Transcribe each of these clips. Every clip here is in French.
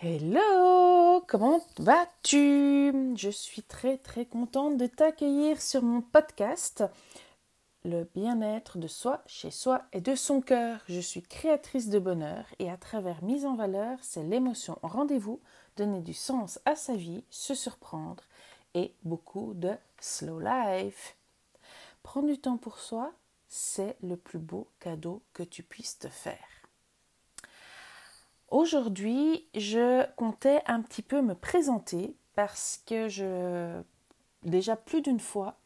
Hello, comment vas-tu? Je suis très très contente de t'accueillir sur mon podcast Le bien-être de soi, chez soi et de son cœur. Je suis créatrice de bonheur et à travers mise en valeur, c'est l'émotion rendez-vous, donner du sens à sa vie, se surprendre et beaucoup de slow life. Prendre du temps pour soi, c'est le plus beau cadeau que tu puisses te faire. Aujourd'hui, je comptais un petit peu me présenter parce que je déjà plus d'une fois,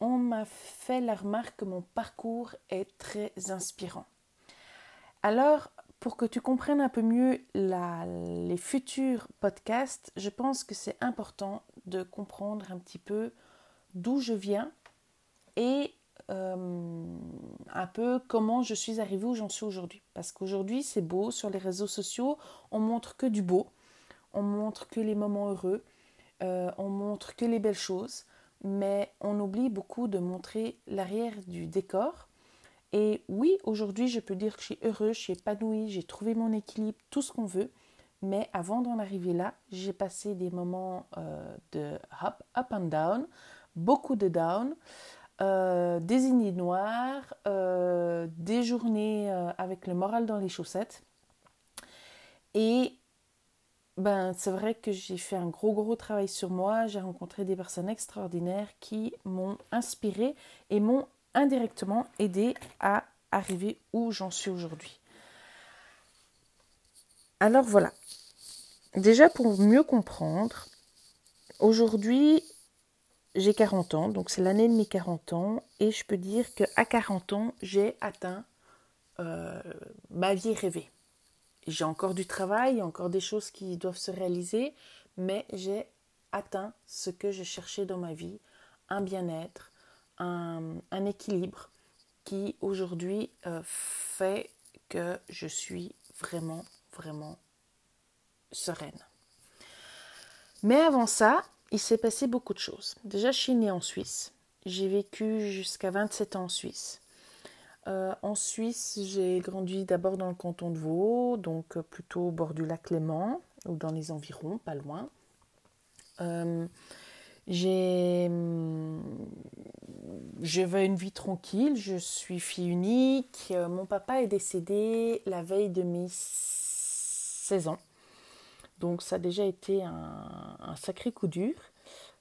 on m'a fait la remarque que mon parcours est très inspirant. Alors, pour que tu comprennes un peu mieux les futurs podcasts, je pense que c'est important de comprendre un petit peu d'où je viens et euh, un peu comment je suis arrivée où j'en suis aujourd'hui. Parce qu'aujourd'hui, c'est beau, sur les réseaux sociaux, on montre que du beau, on montre que les moments heureux, euh, on montre que les belles choses, mais on oublie beaucoup de montrer l'arrière du décor. Et oui, aujourd'hui, je peux dire que je suis heureuse, je suis épanouie, j'ai trouvé mon équilibre, tout ce qu'on veut. Mais avant d'en arriver là, j'ai passé des moments euh, de up, up and down, beaucoup de down. Euh, des ignis noirs, euh, des journées euh, avec le moral dans les chaussettes. Et ben, c'est vrai que j'ai fait un gros gros travail sur moi, j'ai rencontré des personnes extraordinaires qui m'ont inspiré et m'ont indirectement aidé à arriver où j'en suis aujourd'hui. Alors voilà. Déjà pour mieux comprendre, aujourd'hui j'ai 40 ans, donc c'est l'année de mes 40 ans, et je peux dire qu'à 40 ans, j'ai atteint euh, ma vie rêvée. J'ai encore du travail, encore des choses qui doivent se réaliser, mais j'ai atteint ce que je cherchais dans ma vie, un bien-être, un, équilibre qui aujourd'hui euh, fait que je suis vraiment, vraiment sereine. Mais avant ça, il s'est passé beaucoup de choses. Déjà, je suis née en Suisse. J'ai vécu jusqu'à 27 ans en Suisse. Euh, en Suisse, j'ai grandi d'abord dans le canton de Vaud, donc euh, plutôt au bord du lac Léman, ou dans les environs, pas loin. Euh, j'ai, j'avais une vie tranquille, je suis fille unique. mon papa est décédé la veille de mes 16 ans. Donc ça a déjà été un, sacré coup dur.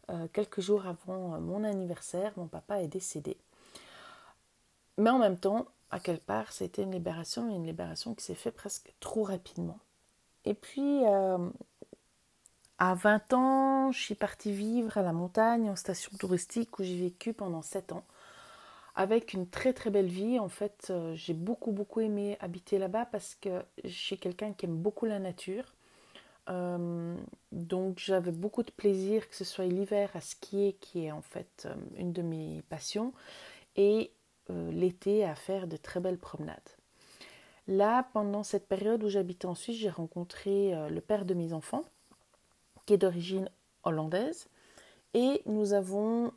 Euh, quelques jours avant euh, mon anniversaire, mon papa est décédé. Mais en même temps, à quelque part, c'était une libération, une libération qui s'est faite presque trop rapidement. Et puis, euh, à 20 ans, je suis partie vivre à la montagne en station touristique où j'ai vécu pendant 7 ans. Avec une très très belle vie. En fait, j'ai beaucoup beaucoup aimé habiter là-bas parce que je suis quelqu'un qui aime beaucoup la nature. Euh, donc j'avais beaucoup de plaisir, que ce soit l'hiver à skier, qui est en fait euh, une de mes passions, et euh, l'été à faire de très belles promenades. Là, pendant cette période où j'habitais en Suisse, j'ai rencontré le père de mes enfants, qui est d'origine hollandaise, et nous avons,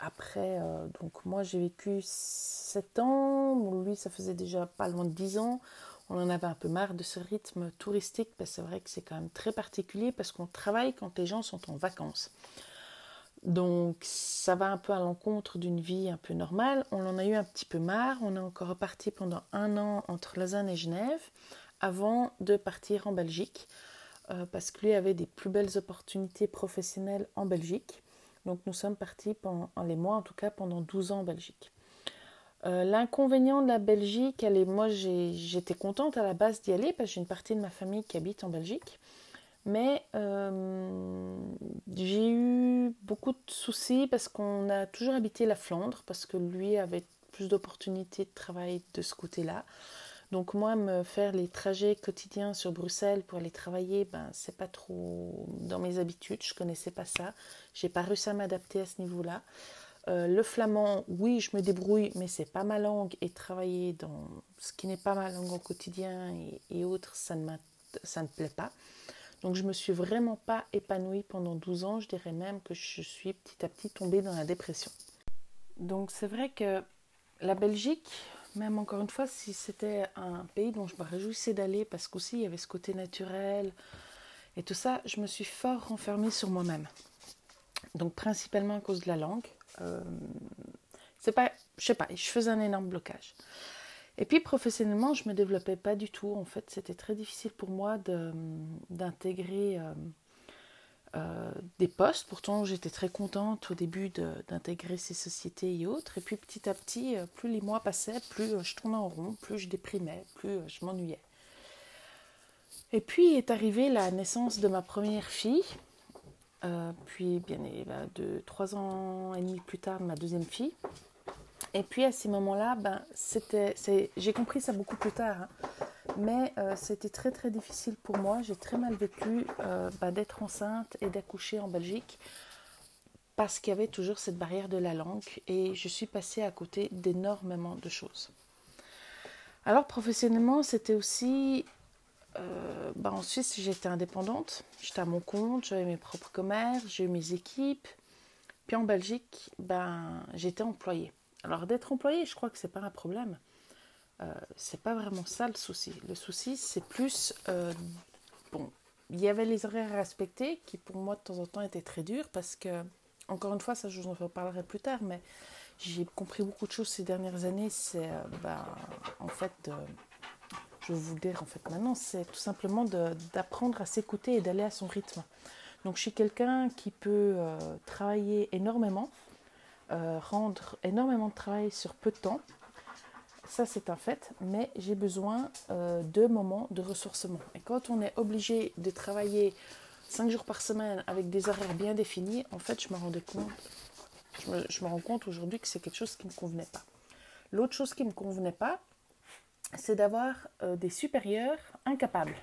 après, donc moi j'ai vécu 7 ans, lui ça faisait déjà pas loin de 10 ans, on en avait un peu marre de ce rythme touristique, parce que c'est vrai que c'est quand même très particulier, parce qu'on travaille quand les gens sont en vacances. Donc ça va un peu à l'encontre d'une vie un peu normale. On en a eu un petit peu marre. On est encore reparti pendant un an entre Lausanne et Genève avant de partir en Belgique euh, parce que lui avait des plus belles opportunités professionnelles en Belgique. Donc nous sommes partis pendant les mois en tout cas pendant 12 ans en Belgique. Euh, l'inconvénient de la Belgique, elle est, moi j'étais contente à la base d'y aller parce que j'ai une partie de ma famille qui habite en Belgique. Mais euh, j'ai eu beaucoup de soucis parce qu'on a toujours habité la Flandre, parce que lui avait plus d'opportunités de travail de ce côté-là. Donc moi, me faire les trajets quotidiens sur Bruxelles pour aller travailler, ben c'est pas trop dans mes habitudes. Je connaissais pas ça. J'ai pas réussi à m'adapter à ce niveau-là. Euh, le flamand, oui, je me débrouille, mais c'est pas ma langue. Et travailler dans ce qui n'est pas ma langue au quotidien et, autres, ça ne, ça ne plaît pas. Donc je me suis vraiment pas épanouie pendant 12 ans. Je dirais même que je suis petit à petit tombée dans la dépression. Donc c'est vrai que la Belgique, même encore une fois, si c'était un pays dont je me réjouissais d'aller, parce qu'aussi il y avait ce côté naturel et tout ça, je me suis fort renfermée sur moi-même. Donc principalement à cause de la langue. Euh, c'est pas, je sais pas, je faisais un énorme blocage. Et puis professionnellement, je me développais pas du tout. En fait, c'était très difficile pour moi d'intégrer euh, euh, des postes. Pourtant, j'étais très contente au début d'intégrer ces sociétés et autres. Et puis petit à petit, euh, plus les mois passaient, plus je tournais en rond, plus je déprimais, plus je m'ennuyais. Et puis est arrivée la naissance de ma première fille. Puis bien de trois ans et demi plus tard, ma deuxième fille. Et puis à ces moments-là, ben, c'était, j'ai compris ça beaucoup plus tard, hein. mais euh, c'était très très difficile pour moi. J'ai très mal vécu euh, ben, d'être enceinte et d'accoucher en Belgique parce qu'il y avait toujours cette barrière de la langue et je suis passée à côté d'énormément de choses. Alors professionnellement, c'était aussi... Euh, ben, en Suisse, j'étais indépendante, j'étais à mon compte, j'avais mes propres commerces, j'ai eu mes équipes. Puis en Belgique, ben, j'étais employée. Alors d'être employé, je crois que c'est pas un problème. Euh, c'est pas vraiment ça le souci. Le souci, c'est plus euh, bon. Il y avait les horaires à respecter qui pour moi de temps en temps étaient très durs parce que encore une fois, ça je vous en reparlerai plus tard, mais j'ai compris beaucoup de choses ces dernières années. C'est euh, bah, en fait, je vais vous dire en fait maintenant, c'est tout simplement d'apprendre à s'écouter et d'aller à son rythme. Donc je suis quelqu'un qui peut travailler énormément euh, rendre énormément de travail sur peu de temps. Ça, c'est un fait, mais j'ai besoin euh, de moments de ressourcement. Et quand on est obligé de travailler 5 jours par semaine avec des horaires bien définis, en fait, je me rendais compte, je me, rends compte aujourd'hui que c'est quelque chose qui ne me convenait pas. L'autre chose qui ne me convenait pas, c'est d'avoir euh, des supérieurs incapables.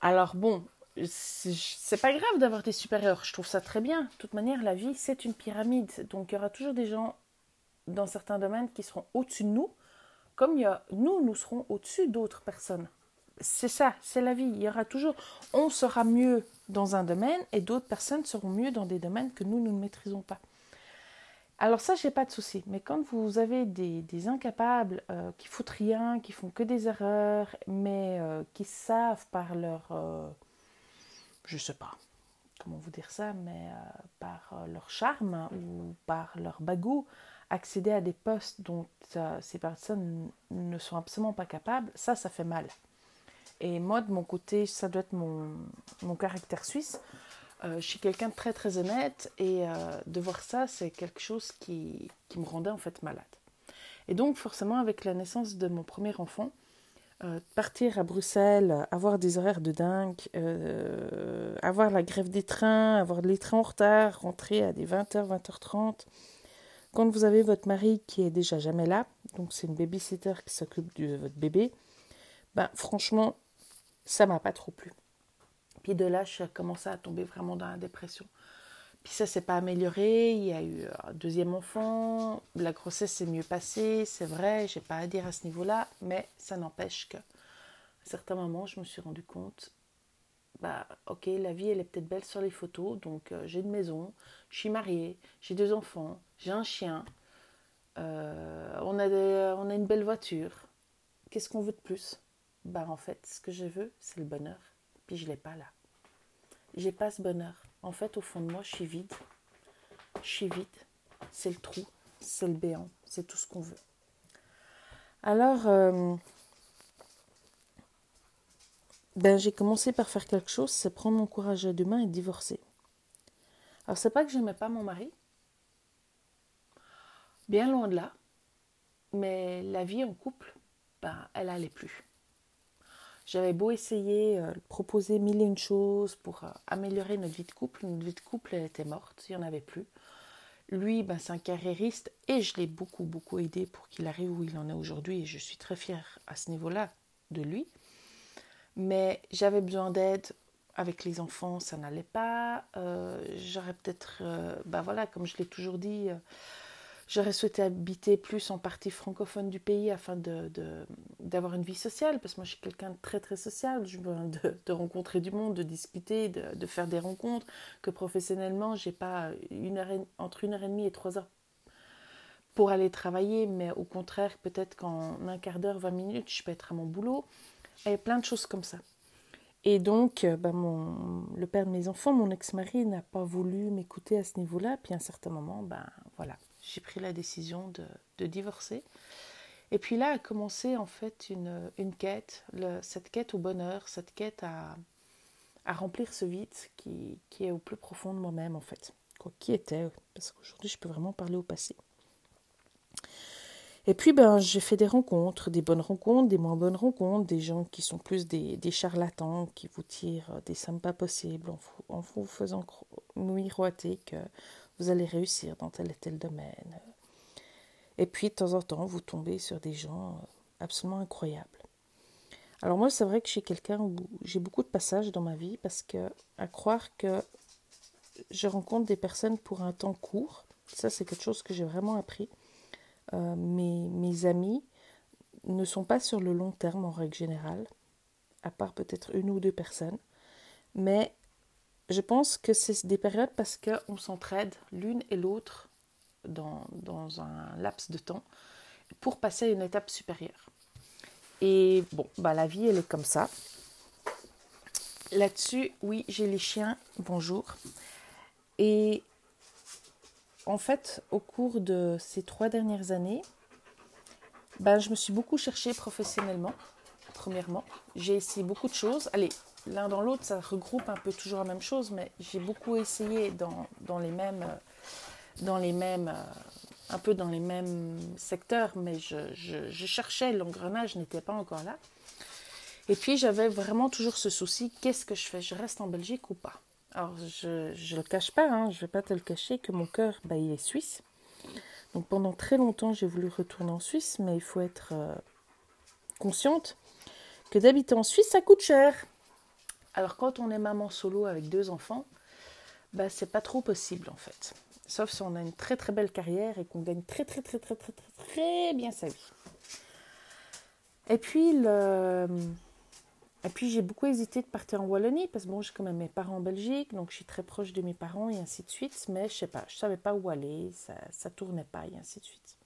Alors bon, c'est pas grave d'avoir des supérieurs, je trouve ça très bien. De toute manière, la vie, c'est une pyramide. Donc, il y aura toujours des gens dans certains domaines qui seront au-dessus de nous, comme il y a, nous, nous serons au-dessus d'autres personnes. C'est ça, c'est la vie. Il y aura toujours, on sera mieux dans un domaine et d'autres personnes seront mieux dans des domaines que nous, nous ne maîtrisons pas. Alors ça, j'ai pas de souci. Mais quand vous avez des, incapables euh, qui foutent rien, qui font que des erreurs, mais euh, qui savent par leur euh, je sais pas comment vous dire ça, mais par leur charme ou par leur bagou, accéder à des postes dont ces personnes ne sont absolument pas capables, ça, ça fait mal. Et moi, de mon côté, ça doit être mon, mon caractère suisse. Je suis quelqu'un de très très honnête et de voir ça, c'est quelque chose qui, qui, me rendait en fait malade. Et donc, forcément, avec la naissance de mon premier enfant, euh, partir à Bruxelles, avoir des horaires de dingue, euh, avoir la grève des trains, avoir les trains en retard, rentrer à des 20h, 20h30. Quand vous avez votre mari qui est déjà jamais là, donc c'est une babysitter qui s'occupe de votre bébé, ben franchement, ça m'a pas trop plu. Puis de là, je commençais à tomber vraiment dans la dépression. Puis ça s'est pas amélioré. Il y a eu un deuxième enfant. La grossesse s'est mieux passée, c'est vrai. J'ai pas à dire à ce niveau-là, mais ça n'empêche que à certains moments, je me suis rendu compte. Bah, ok, la vie elle est peut-être belle sur les photos, donc euh, j'ai une maison, je suis mariée, j'ai deux enfants, j'ai un chien, euh, on, a on a une belle voiture. Qu'est-ce qu'on veut de plus? Bah en fait, ce que je veux, c'est le bonheur. Puis je l'ai pas là. J'ai pas ce bonheur. En fait, au fond de moi, je suis vide. Je suis vide. C'est le trou, c'est le béant, c'est tout ce qu'on veut. Alors, euh, ben, j'ai commencé par faire quelque chose, c'est prendre mon courage à deux mains et divorcer. Alors, c'est pas que j'aimais pas mon mari, bien loin de là, mais la vie en couple, ben, elle allait plus. J'avais beau essayer, euh, proposer mille et une choses pour euh, améliorer notre vie de couple. Notre vie de couple, était morte, il n'y en avait plus. Lui, ben, c'est un carriériste et je l'ai beaucoup, beaucoup aidé pour qu'il arrive où il en est aujourd'hui et je suis très fière à ce niveau-là de lui. Mais j'avais besoin d'aide avec les enfants, ça n'allait pas. Euh, j'aurais peut-être, ben voilà, comme je l'ai toujours dit, J'aurais souhaité habiter plus en partie francophone du pays afin d'avoir de, d'avoir une vie sociale, parce que moi je suis quelqu'un de très très social, je veux de, rencontrer du monde, de discuter, de, faire des rencontres, que professionnellement j'ai pas une heure entre une heure et demie et trois heures pour aller travailler, mais au contraire, peut-être qu'en un quart d'heure, 20 minutes, je peux être à mon boulot. Et plein de choses comme ça. Et donc, euh, mon, le père de mes enfants, mon ex-mari, n'a pas voulu m'écouter à ce niveau-là. Puis à un certain moment, ben voilà, j'ai pris la décision de, divorcer. Et puis là a commencé en fait une, quête, cette quête au bonheur, cette quête à, remplir ce vide qui, est au plus profond de moi-même en fait. Quoi, qui était, parce qu'aujourd'hui je peux vraiment parler au passé. Et puis, ben, j'ai fait des rencontres, des bonnes rencontres, des moins bonnes rencontres, des gens qui sont plus des, des charlatans, qui vous tirent des sommes pas possibles en vous, en vous faisant miroiter que vous allez réussir dans tel et tel domaine. Et puis, de temps en temps, vous tombez sur des gens absolument incroyables. Alors moi, c'est vrai que je suis quelqu'un où j'ai beaucoup de passages dans ma vie parce que, à croire que je rencontre des personnes pour un temps court, ça c'est quelque chose que j'ai vraiment appris. Euh, mes, mes, amis ne sont pas sur le long terme en règle générale, à part peut-être une ou deux personnes. Mais je pense que c'est des périodes parce qu'on s'entraide l'une et l'autre dans, un laps de temps pour passer à une étape supérieure. Et bon, bah la vie, elle est comme ça. Là-dessus, oui, j'ai les chiens, bonjour. Et en fait, au cours de ces trois dernières années, ben, je me suis beaucoup cherchée professionnellement, premièrement. J'ai essayé beaucoup de choses. Allez, l'un dans l'autre, ça regroupe un peu toujours la même chose, mais j'ai beaucoup essayé dans, les mêmes, dans les mêmes, un peu dans les mêmes secteurs, mais je cherchais, l'engrenage n'était pas encore là. Et puis j'avais vraiment toujours ce souci, qu'est-ce que je fais Je reste en Belgique ou pas? Alors, je ne le cache pas, hein, je ne vais pas te le cacher, que mon cœur, bah, il est suisse. Donc pendant très longtemps, j'ai voulu retourner en Suisse, mais il faut être euh, consciente que d'habiter en Suisse, ça coûte cher. Alors quand on est maman solo avec deux enfants, bah, c'est pas trop possible en fait. Sauf si on a une très très belle carrière et qu'on gagne très très très très très très très bien sa vie. Et puis le, et puis j'ai beaucoup hésité de partir en Wallonie parce que bon, j'ai quand même mes parents en Belgique, donc je suis très proche de mes parents et ainsi de suite. Mais je sais pas, je savais pas où aller, ça, ça tournait pas et ainsi de suite.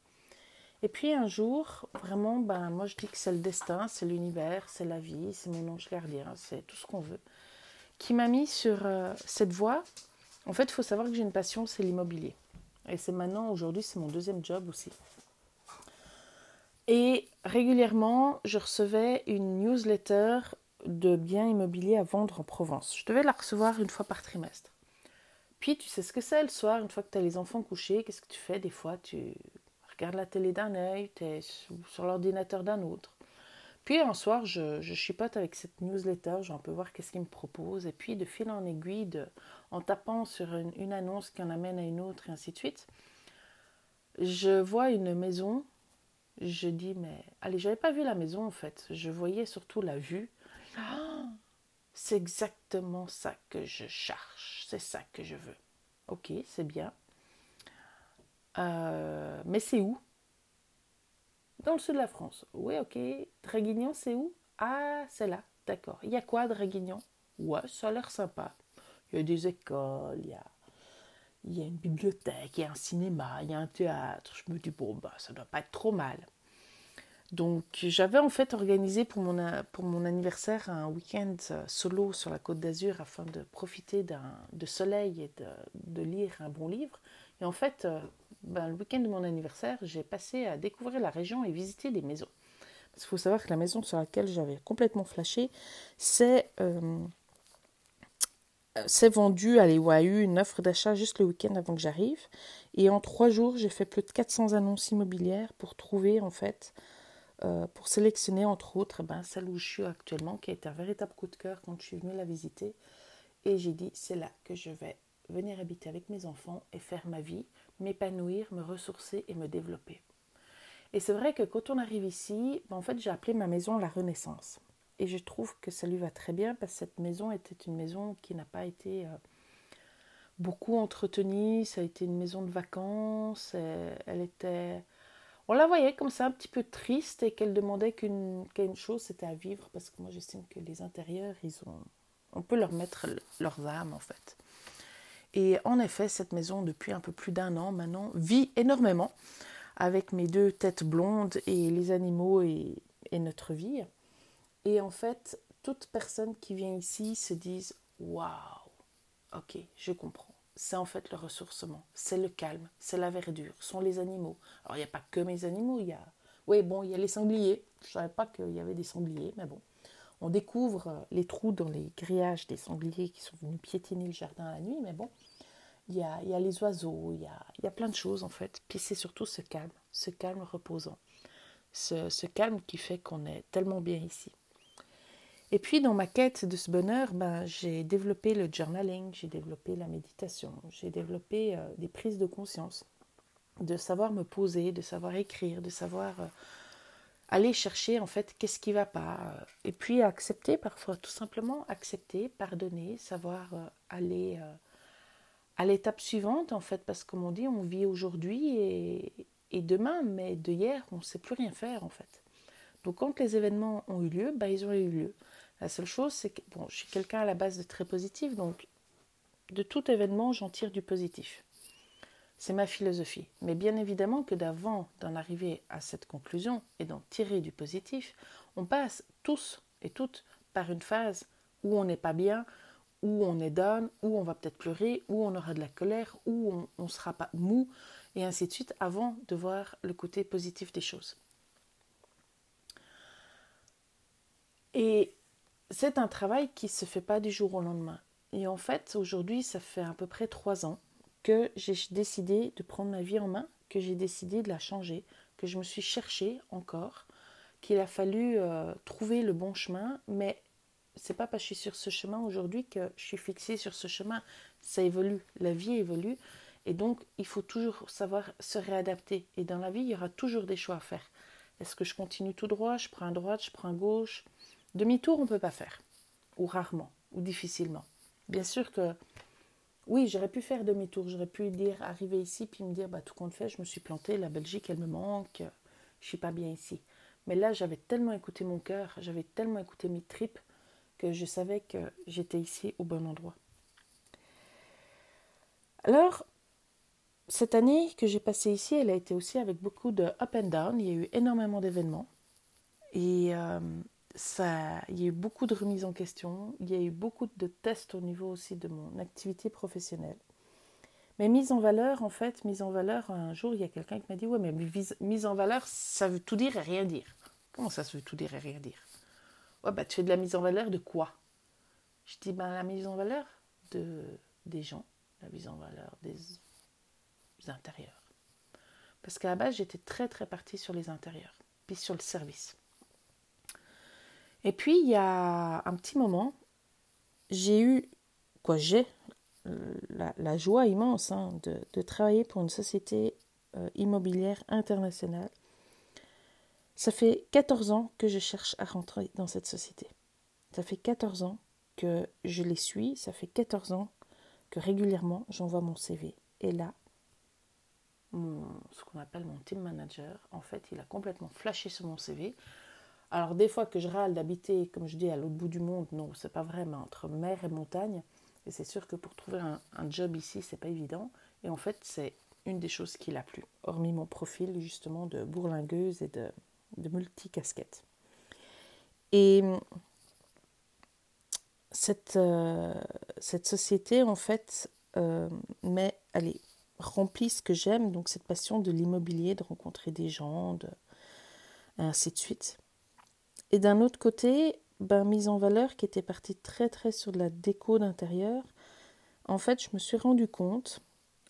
Et puis un jour, vraiment, ben moi je dis que c'est le destin, c'est l'univers, c'est la vie, c'est mon ange gardien, c'est tout ce qu'on veut, qui m'a mis sur euh, cette voie. En fait, il faut savoir que j'ai une passion, c'est l'immobilier. Et c'est maintenant, aujourd'hui, c'est mon deuxième job aussi. Et régulièrement, je recevais une newsletter de biens immobiliers à vendre en Provence. Je devais la recevoir une fois par trimestre. Puis tu sais ce que c'est le soir, une fois que tu as les enfants couchés, qu'est-ce que tu fais? Des fois, tu regardes la télé d'un œil, tu es sur l'ordinateur d'un autre. Puis un soir, je, je, chipote avec cette newsletter, je vais un peu voir qu'est-ce qu'ils me proposent. Et puis, de fil en aiguille, en tapant sur une, une, annonce qui en amène à une autre, et ainsi de suite, je vois une maison. Je dis, mais allez, j'avais pas vu la maison en fait. Je voyais surtout la vue. Ah, c'est exactement ça que je cherche, c'est ça que je veux. Ok, c'est bien. Euh, mais c'est où? Dans le sud de la France. Oui, ok. Draguignan, c'est où? Ah, c'est là. D'accord. Il y a quoi, Draguignan? Ouais, ça a l'air sympa. Il y a des écoles, il y a, une bibliothèque, il y a un cinéma, il y a un théâtre. Je me dis, bon, bah, ça doit pas être trop mal. Donc j'avais en fait organisé pour mon, anniversaire un week-end euh, solo sur la côte d'Azur afin de profiter de soleil et de, de, lire un bon livre. Et en fait, euh, ben, le week-end de mon anniversaire, j'ai passé à découvrir la région et visiter des maisons. Parce qu'il faut savoir que la maison sur laquelle j'avais complètement flashé, c'est euh, vendu, allez, ou a eu une offre d'achat juste le week-end avant que j'arrive. Et en trois jours, j'ai fait plus de 400 annonces immobilières pour trouver en fait euh, pour sélectionner entre autres ben, celle où je suis actuellement, qui a été un véritable coup de cœur quand je suis venue la visiter. Et j'ai dit, c'est là que je vais venir habiter avec mes enfants et faire ma vie, m'épanouir, me ressourcer et me développer. Et c'est vrai que quand on arrive ici, ben, en fait, j'ai appelé ma maison la Renaissance. Et je trouve que ça lui va très bien parce que cette maison était une maison qui n'a pas été euh, beaucoup entretenue. Ça a été une maison de vacances. elle était on la voyait comme ça un petit peu triste et qu'elle demandait qu'une chose, c'était à vivre parce que moi j'estime que les intérieurs, ils ont, on peut leur mettre leurs âmes en fait. Et en effet, cette maison, depuis un peu plus d'un an maintenant, vit énormément. avec mes deux têtes blondes et les animaux et, notre vie. Et en fait, toute personne qui vient ici se dise Waouh, ok, je comprends. C'est en fait le ressourcement, c'est le calme, c'est la verdure, sont les animaux. Alors il n'y a pas que mes animaux, il y a. Oui, bon, il y a les sangliers. Je ne savais pas qu'il y avait des sangliers, mais bon. On découvre euh, les trous dans les grillages des sangliers qui sont venus piétiner le jardin la nuit, mais bon, il y a, y a les oiseaux, il y a, y a plein de choses en fait. Puis c'est surtout ce calme, ce calme reposant, ce, ce calme qui fait qu'on est tellement bien ici. Et puis dans ma quête de ce bonheur, ben, j'ai développé le journaling, j'ai développé la méditation, j'ai développé euh, des prises de conscience, de savoir me poser, de savoir écrire, de savoir euh, aller chercher en fait qu'est-ce qui va pas, euh, et puis accepter parfois, tout simplement accepter, pardonner, savoir aller à l'étape suivante en fait, parce que comme on dit, on vit aujourd'hui et, et demain, mais de hier, on ne sait plus rien faire en fait. Donc quand les événements ont eu lieu, ben, ils ont eu lieu. La seule chose, c'est que bon, je suis quelqu'un à la base de très positif, donc de tout événement, j'en tire du positif. C'est ma philosophie. Mais bien évidemment que d'avant d'en arriver à cette conclusion et d'en tirer du positif, on passe tous et toutes par une phase où on n'est pas bien, où on est down, où on va peut-être pleurer, où on aura de la colère, où on ne sera pas mou, et ainsi de suite, avant de voir le côté positif des choses. Et c'est un travail qui ne se fait pas du jour au lendemain. Et en fait, aujourd'hui, ça fait à peu près trois ans que j'ai décidé de prendre ma vie en main, que j'ai décidé de la changer, que je me suis cherchée encore, qu'il a fallu euh, trouver le bon chemin, mais c'est pas parce que je suis sur ce chemin aujourd'hui que je suis fixée sur ce chemin. Ça évolue, la vie évolue, et donc il faut toujours savoir se réadapter. Et dans la vie, il y aura toujours des choix à faire. Est-ce que je continue tout droit, je prends à droite, je prends à gauche? Demi-tour, on ne peut pas faire, ou rarement, ou difficilement. Bien sûr que, oui, j'aurais pu faire demi-tour, j'aurais pu dire, arriver ici, puis me dire, bah, tout compte fait, je me suis plantée, la Belgique, elle me manque, je suis pas bien ici. Mais là, j'avais tellement écouté mon cœur, j'avais tellement écouté mes tripes, que je savais que j'étais ici au bon endroit. Alors, cette année que j'ai passée ici, elle a été aussi avec beaucoup de up and down. Il y a eu énormément d'événements. Et euh, ça, il y a eu beaucoup de remises en question, il y a eu beaucoup de tests au niveau aussi de mon activité professionnelle. Mais mise en valeur, en fait, mise en valeur, un jour, il y a quelqu'un qui m'a dit Ouais, mais mise en valeur, ça veut tout dire et rien dire. Comment ça, ça veut tout dire et rien dire? Ouais, bah, tu fais de la mise en valeur de quoi? Je dis ben, La mise en valeur de, des gens, la mise en valeur des, des intérieurs. Parce qu'à la base, j'étais très, très partie sur les intérieurs, puis sur le service. Et puis, il y a un petit moment, j'ai eu, quoi, j'ai euh, la, joie immense hein, de, travailler pour une société euh, immobilière internationale. Ça fait 14 ans que je cherche à rentrer dans cette société. Ça fait 14 ans que je les suis, ça fait 14 ans que régulièrement j'envoie mon CV. Et là, ce qu'on appelle mon team manager, en fait, il a complètement flashé sur mon CV. Alors des fois que je râle d'habiter, comme je dis, à l'autre bout du monde, non, c'est pas vrai, mais entre mer et montagne. Et c'est sûr que pour trouver un, job ici, c'est pas évident. Et en fait, c'est une des choses qui l'a plu, hormis mon profil justement de bourlingueuse et de, de multicasquette. Et cette, euh, société, en fait, euh, allez, remplit ce que j'aime, donc cette passion de l'immobilier, de rencontrer des gens, de, ainsi de suite. Et d'un autre côté, ben, mise en valeur qui était partie très très sur de la déco d'intérieur, en fait, je me suis rendu compte,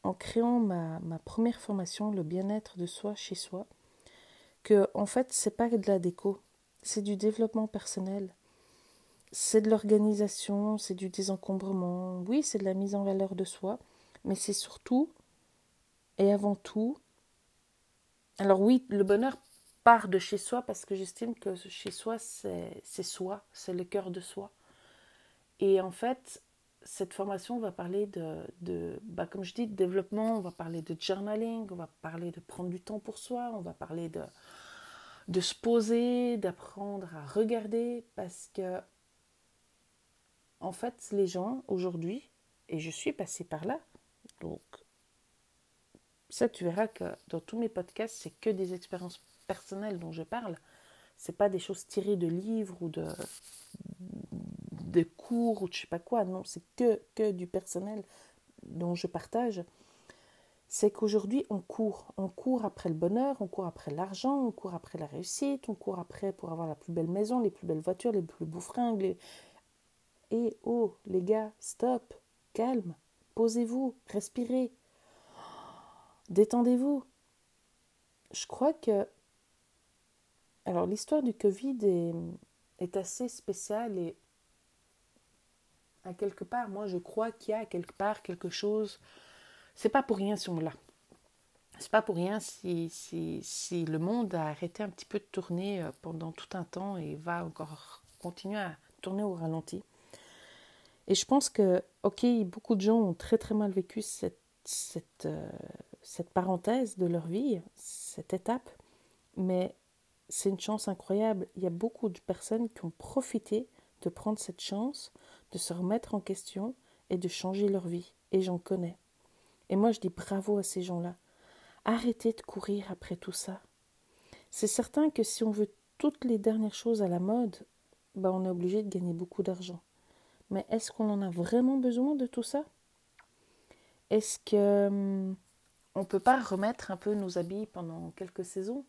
en créant ma, première formation, le bien-être de soi chez soi, que en fait, c'est pas de la déco, c'est du développement personnel. C'est de l'organisation, c'est du désencombrement, oui, c'est de la mise en valeur de soi, mais c'est surtout et avant tout, alors oui, le bonheur part de chez soi parce que j'estime que chez soi, c'est soi, c'est le cœur de soi. Et en fait, cette formation va parler de, de bah, comme je dis, de développement, on va parler de journaling, on va parler de prendre du temps pour soi, on va parler de, de se poser, d'apprendre à regarder parce que, en fait, les gens aujourd'hui, et je suis passée par là, donc Ça, tu verras que dans tous mes podcasts, c'est que des expériences personnelles dont je parle. C'est pas des choses tirées de livres ou de, cours ou de je sais pas quoi. Non, c'est que, que du personnel dont je partage. C'est qu'aujourd'hui, on court. On court après le bonheur, on court après l'argent, on court après la réussite, on court après pour avoir la plus belle maison, les plus belles voitures, les plus beaux fringues. Et oh, les gars, stop, calme, posez-vous, respirez, détendez-vous. Je crois que alors l'histoire du Covid est, assez spéciale et à quelque part, moi je crois qu'il y a quelque part quelque chose. C'est pas pour rien si on l'a. C'est pas pour rien si, si, si, le monde a arrêté un petit peu de tourner euh, pendant tout un temps et va encore continuer à tourner au ralenti. Et je pense que, ok, beaucoup de gens ont très très mal vécu cette, cette, euh, cette parenthèse de leur vie, cette étape, mais c'est une chance incroyable. Il y a beaucoup de personnes qui ont profité de prendre cette chance, de se remettre en question et de changer leur vie. Et j'en connais. Et moi, je dis bravo à ces gens-là. Arrêtez de courir après tout ça. C'est certain que si on veut toutes les dernières choses à la mode, ben on est obligé de gagner beaucoup d'argent. Mais est-ce qu'on en a vraiment besoin de tout ça? Est-ce que hum, on peut pas remettre un peu nos habits pendant quelques saisons?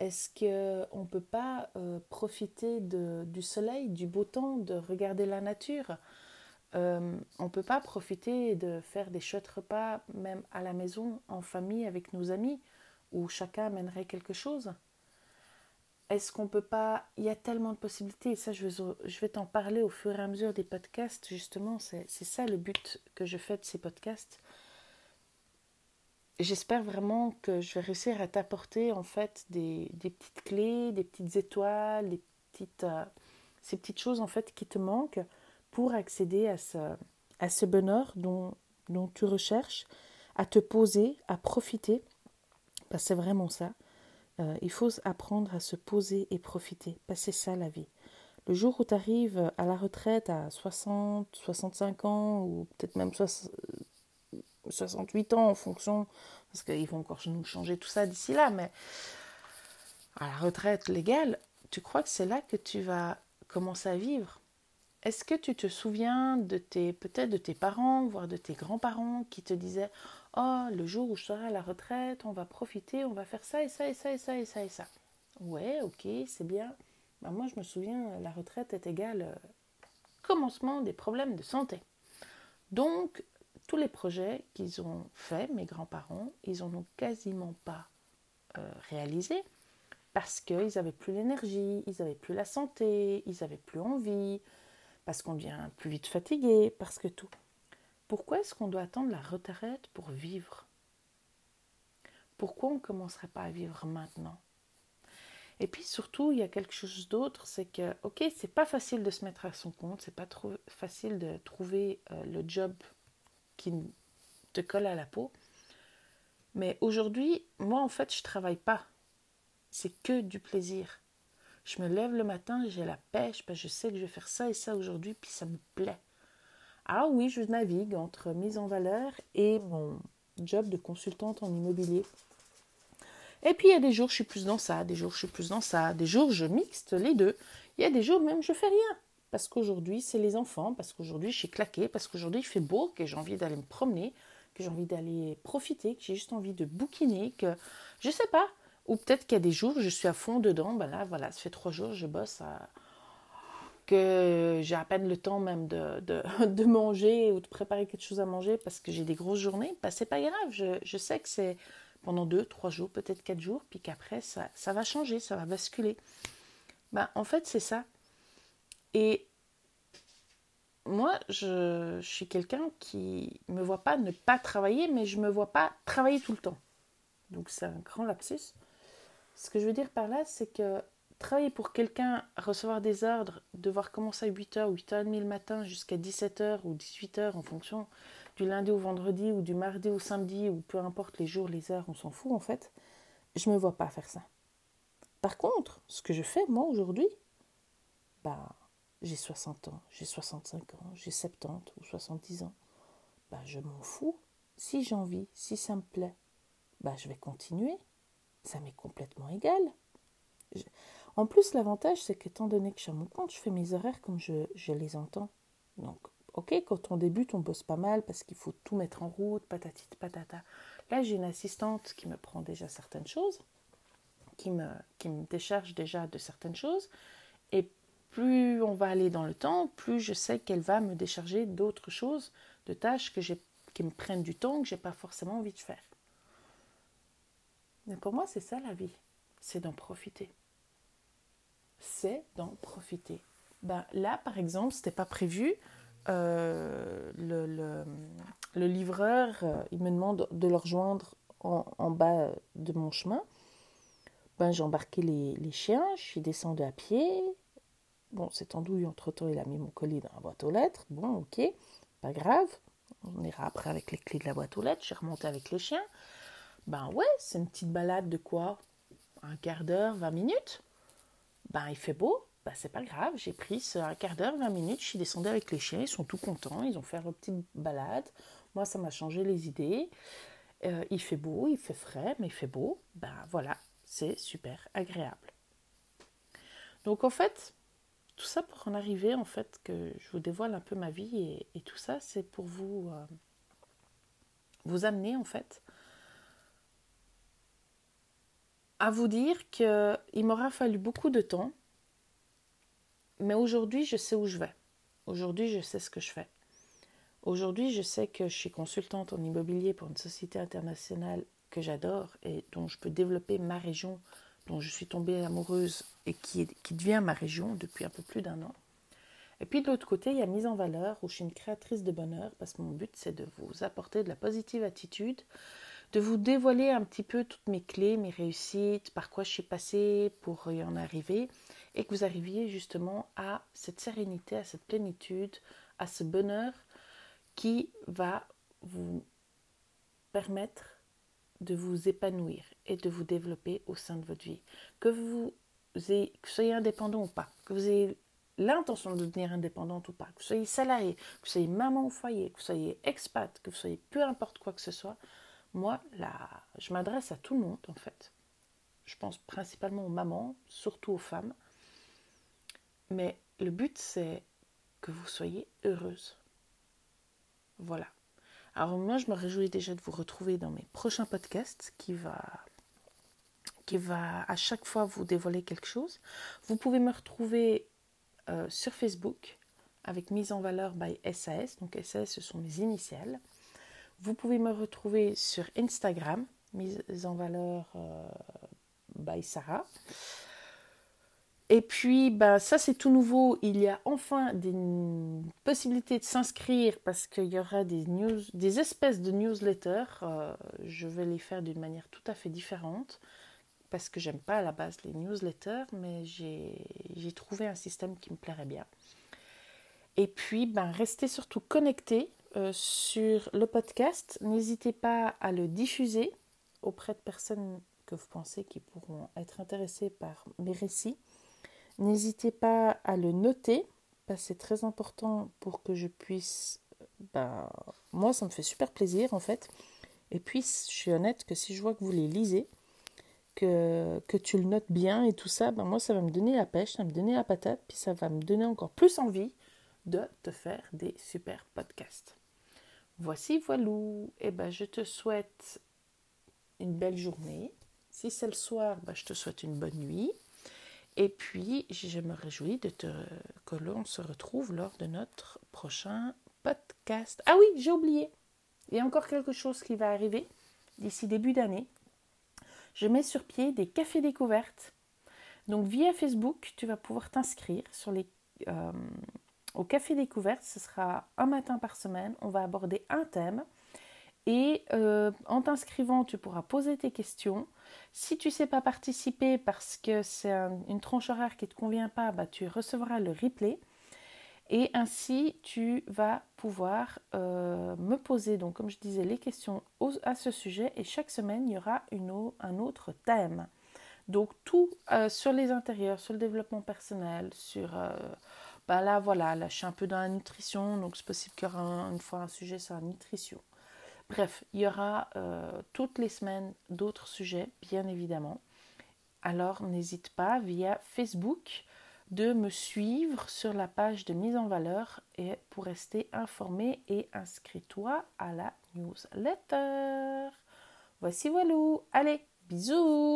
Est-ce qu'on ne peut pas euh, profiter du soleil, du beau temps, de regarder la nature? Euh, On ne peut pas profiter de faire des chouettes repas, même à la maison, en famille, avec nos amis, où chacun amènerait quelque chose? Est-ce qu'on ne peut pas... Il y a tellement de possibilités, et ça je vais, je vais t'en parler au fur et à mesure des podcasts, justement, c'est ça le but que je fais de ces podcasts j'espère vraiment que je vais réussir à t'apporter en fait des, petites clés, des petites étoiles, des petites, euh, ces petites choses en fait qui te manquent pour accéder à ce, à ce bonheur dont, dont tu recherches, à te poser, à profiter. Parce c'est vraiment ça. Euh, il faut apprendre à se poser et profiter. Parce c'est ça la vie. Le jour où tu arrives à la retraite à 60, 65 ans ou peut-être même 60, 68 ans en fonction, parce qu'ils vont encore nous changer tout ça d'ici là, mais à la retraite légale, tu crois que c'est là que tu vas commencer à vivre? Est-ce que tu te souviens de tes peut-être de tes parents, voire de tes grands-parents qui te disaient "Oh, le jour où je serai à la retraite, on va profiter, on va faire ça et ça et ça et ça et ça et ça." Ouais, OK, c'est bien. Ben, moi, je me souviens, la retraite est égale euh, commencement des problèmes de santé. Donc, tous les projets qu'ils ont faits, mes grands-parents, ils n'en ont quasiment pas euh, réalisé parce qu'ils n'avaient plus l'énergie, ils n'avaient plus la santé, ils n'avaient plus envie, parce qu'on devient plus vite fatigué, parce que tout. Pourquoi est-ce qu'on doit attendre la retraite pour vivre? Pourquoi on ne commencerait pas à vivre maintenant? Et puis surtout, il y a quelque chose d'autre, c'est que, ok, c'est pas facile de se mettre à son compte, c'est pas trop facile de trouver euh, le job qui te colle à la peau. Mais aujourd'hui, moi en fait, je travaille pas. C'est que du plaisir. Je me lève le matin, j'ai la pêche, que je sais que je vais faire ça et ça aujourd'hui, puis ça me plaît. Ah oui, je navigue entre mise en valeur et mon job de consultante en immobilier. Et puis il y a des jours je suis plus dans ça, des jours je suis plus dans ça, des jours je mixte les deux. Il y a des jours même je fais rien parce qu'aujourd'hui c'est les enfants, parce qu'aujourd'hui je suis claquée, parce qu'aujourd'hui il fait beau, que j'ai envie d'aller me promener, que j'ai envie d'aller profiter, que j'ai juste envie de bouquiner, que je sais pas. Ou peut-être qu'il y a des jours je suis à fond dedans, ben là voilà, ça fait trois jours je bosse que j'ai à peine le temps même de, manger ou de préparer quelque chose à manger parce que j'ai des grosses journées, ben c'est pas grave, je, je sais que c'est pendant deux, trois jours, peut-être quatre jours, puis qu'après ça, ça va changer, ça va basculer. Ben, en fait c'est ça. Et moi, je, suis quelqu'un qui ne me voit pas ne pas travailler, mais je ne me vois pas travailler tout le temps. Donc c'est un grand lapsus. Ce que je veux dire par là, c'est que travailler pour quelqu'un, recevoir des ordres, devoir commencer à 8h ou 8h30 le matin jusqu'à 17h ou 18h en fonction du lundi au vendredi ou du mardi au samedi ou peu importe les jours, les heures, on s'en fout en fait, je ne me vois pas faire ça. Par contre, ce que je fais moi aujourd'hui, bah j'ai 60 ans, j'ai 65 ans, j'ai 70 ou 70 ans, ben je m'en fous. Si j'ai envie, si ça me plaît, bah, je vais continuer. Ça m'est complètement égal. En plus, l'avantage, c'est qu'étant donné que je suis à mon compte, je fais mes horaires comme je, les entends. Donc, ok, quand on débute, on bosse pas mal parce qu'il faut tout mettre en route, patati patata. Là, j'ai une assistante qui me prend déjà certaines choses, qui me, qui me décharge déjà de certaines choses. Et plus on va aller dans le temps, plus je sais qu'elle va me décharger d'autres choses, de tâches qui me prennent du temps que j'ai pas forcément envie de faire. Mais pour moi, c'est ça la vie, c'est d'en profiter. C'est d'en profiter. Ben, là, par exemple, c'était pas prévu. Euh, le, livreur, euh, il me demande de le rejoindre en, bas de mon chemin. Ben, j'ai embarqué les, les, chiens, je suis descendue à pied, Bon, c'est andouille, entre-temps, il a mis mon colis dans la boîte aux lettres. Bon, ok, pas grave. On ira après avec les clés de la boîte aux lettres. Je suis remontée avec les chiens. Ben ouais, c'est une petite balade de quoi? Un quart d'heure, 20 minutes? Ben il fait beau. Ben c'est pas grave, j'ai pris ce un quart d'heure, 20 minutes. Je suis descendue avec les chiens. Ils sont tout contents. Ils ont fait leur petite balade. Moi, ça m'a changé les idées. Euh, il fait beau, il fait frais, mais il fait beau. Ben voilà, c'est super agréable. Donc en fait, tout ça pour en arriver, en fait, que je vous dévoile un peu ma vie et, tout ça, c'est pour vous, euh, vous amener, en fait, à vous dire qu'il m'aura fallu beaucoup de temps, mais aujourd'hui, je sais où je vais. Aujourd'hui, je sais ce que je fais. Aujourd'hui, je sais que je suis consultante en immobilier pour une société internationale que j'adore et dont je peux développer ma région dont je suis tombée amoureuse et qui, devient ma région depuis un peu plus d'un an. Et puis de l'autre côté, il y a mise en valeur où je suis une créatrice de bonheur parce que mon but c'est de vous apporter de la positive attitude, de vous dévoiler un petit peu toutes mes clés, mes réussites, par quoi je suis passée pour y en arriver et que vous arriviez justement à cette sérénité, à cette plénitude, à ce bonheur qui va vous permettre de vous épanouir et de vous développer au sein de votre vie. Que vous, soyez indépendant ou pas, que vous ayez l'intention de devenir indépendante ou pas, que vous soyez salarié, que vous soyez maman au foyer, que vous soyez expat, que vous soyez peu importe quoi que ce soit, moi, là, je m'adresse à tout le monde en fait. Je pense principalement aux mamans, surtout aux femmes. Mais le but, c'est que vous soyez heureuse. Voilà. Alors moi, je me réjouis déjà de vous retrouver dans mes prochains podcasts qui va, qui va à chaque fois vous dévoiler quelque chose. Vous pouvez me retrouver euh, sur Facebook avec mise en valeur by SAS. Donc SAS, ce sont mes initiales. Vous pouvez me retrouver sur Instagram, mise en valeur euh, by Sarah. Et puis, bah, ça c'est tout nouveau. Il y a enfin des possibilités de s'inscrire parce qu'il y aura des espèces de newsletters. Euh, je vais les faire d'une manière tout à fait différente parce que j'aime pas à la base les newsletters, mais j'ai trouvé un système qui me plairait bien. Et puis, ben, restez surtout connectés euh, sur le podcast. N'hésitez pas à le diffuser auprès de personnes que vous pensez qui pourront être intéressées par mes récits. N'hésitez pas à le noter, que c'est très important pour que je puisse... Ben, moi, ça me fait super plaisir, en fait. Et puis, je suis honnête que si je vois que vous les lisez, que, que tu le notes bien et tout ça, ben moi, ça va me donner la pêche, ça va me donner la patate, puis ça va me donner encore plus envie de te faire des super podcasts. Voici, voilou. Et eh ben, je te souhaite une belle journée. Si c'est le soir, ben, je te souhaite une bonne nuit. Et puis, je me réjouis de te, que l'on se retrouve lors de notre prochain podcast. Ah oui, j'ai oublié. Il y a encore quelque chose qui va arriver d'ici début d'année. Je mets sur pied des cafés découvertes. Donc via Facebook, tu vas pouvoir t'inscrire euh, au café découverte. Ce sera un matin par semaine. On va aborder un thème. Et euh, en t'inscrivant, tu pourras poser tes questions. Si tu ne sais pas participer parce que c'est une tranche horaire qui ne te convient pas, bah, tu recevras le replay. Et ainsi, tu vas pouvoir euh, me poser, donc comme je disais, les questions à ce sujet. Et chaque semaine, il y aura un autre thème. Donc tout euh, sur les intérieurs, sur le développement personnel, sur... bah là, voilà, là, je suis un peu dans la nutrition, donc c'est possible qu'il y aura une fois un sujet sur la nutrition. Bref, il y aura euh, toutes les semaines d'autres sujets, bien évidemment. Alors n'hésite pas via Facebook de me suivre sur la page de mise en valeur et pour rester informé et inscris-toi à la newsletter. Voici voilà. Allez, bisous